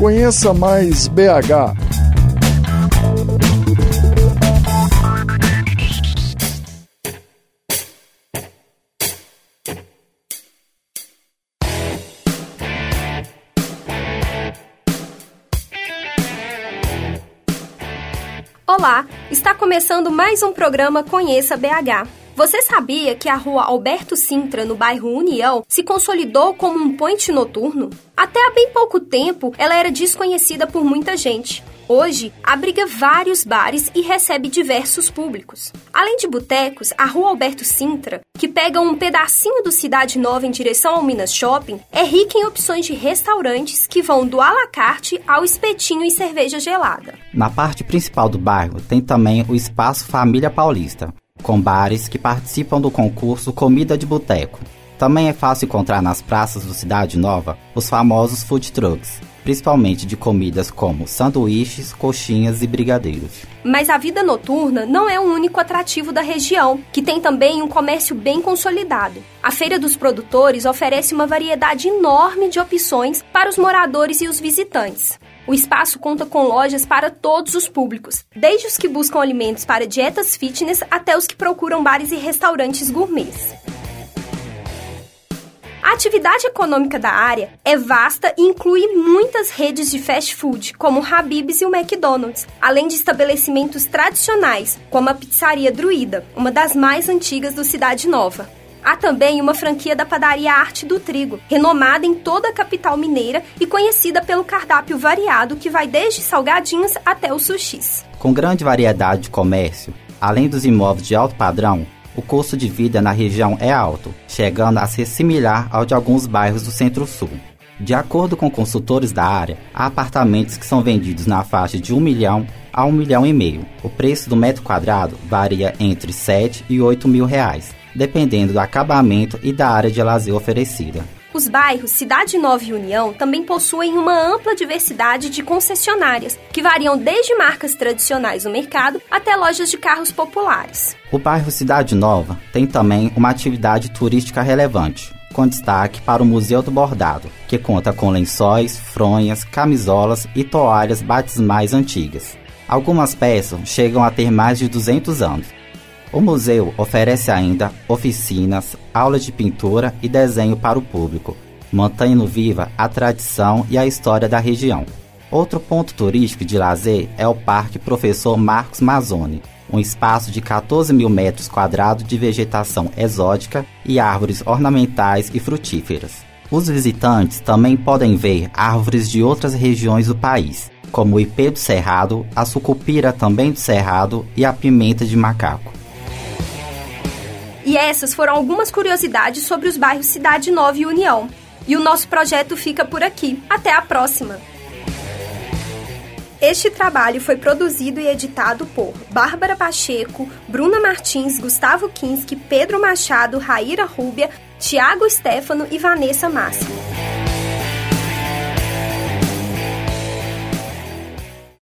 Conheça mais BH. Olá, está começando mais um programa Conheça BH. Você sabia que a rua Alberto Sintra, no bairro União, se consolidou como um point noturno? Até há bem pouco tempo, ela era desconhecida por muita gente. Hoje, abriga vários bares e recebe diversos públicos. Além de botecos, a Rua Alberto Sintra, que pega um pedacinho do Cidade Nova em direção ao Minas Shopping, é rica em opções de restaurantes que vão do alacarte ao espetinho e cerveja gelada. Na parte principal do bairro tem também o Espaço Família Paulista, com bares que participam do concurso Comida de Boteco. Também é fácil encontrar nas praças do Cidade Nova os famosos food trucks, principalmente de comidas como sanduíches, coxinhas e brigadeiros. Mas a vida noturna não é o único atrativo da região, que tem também um comércio bem consolidado. A Feira dos Produtores oferece uma variedade enorme de opções para os moradores e os visitantes. O espaço conta com lojas para todos os públicos, desde os que buscam alimentos para dietas fitness até os que procuram bares e restaurantes gourmets. A atividade econômica da área é vasta e inclui muitas redes de fast food, como o Habib's e o McDonald's, além de estabelecimentos tradicionais, como a Pizzaria Druida, uma das mais antigas do Cidade Nova. Há também uma franquia da padaria Arte do Trigo, renomada em toda a capital mineira e conhecida pelo cardápio variado que vai desde salgadinhos até os sushis. Com grande variedade de comércio, além dos imóveis de alto padrão, o custo de vida na região é alto, chegando a ser similar ao de alguns bairros do Centro-Sul. De acordo com consultores da área, há apartamentos que são vendidos na faixa de 1 milhão a 1 milhão e meio. O preço do metro quadrado varia entre 7 e 8 mil reais, dependendo do acabamento e da área de lazer oferecida. Os bairros Cidade Nova e União também possuem uma ampla diversidade de concessionárias, que variam desde marcas tradicionais no mercado até lojas de carros populares. O bairro Cidade Nova tem também uma atividade turística relevante, com destaque para o Museu do Bordado, que conta com lençóis, fronhas, camisolas e toalhas batismais antigas. Algumas peças chegam a ter mais de 200 anos. O museu oferece ainda oficinas, aulas de pintura e desenho para o público, mantendo viva a tradição e a história da região. Outro ponto turístico de lazer é o Parque Professor Marcos Mazzoni, um espaço de 14 mil metros quadrados de vegetação exótica e árvores ornamentais e frutíferas. Os visitantes também podem ver árvores de outras regiões do país, como o ipê do cerrado, a sucupira também do cerrado e a pimenta de macaco. E essas foram algumas curiosidades sobre os bairros Cidade Nova e União. E o nosso projeto fica por aqui. Até a próxima! Este trabalho foi produzido e editado por Bárbara Pacheco, Bruna Martins, Gustavo Kinski, Pedro Machado, Raíra Rúbia, Tiago Stefano e Vanessa Márcio.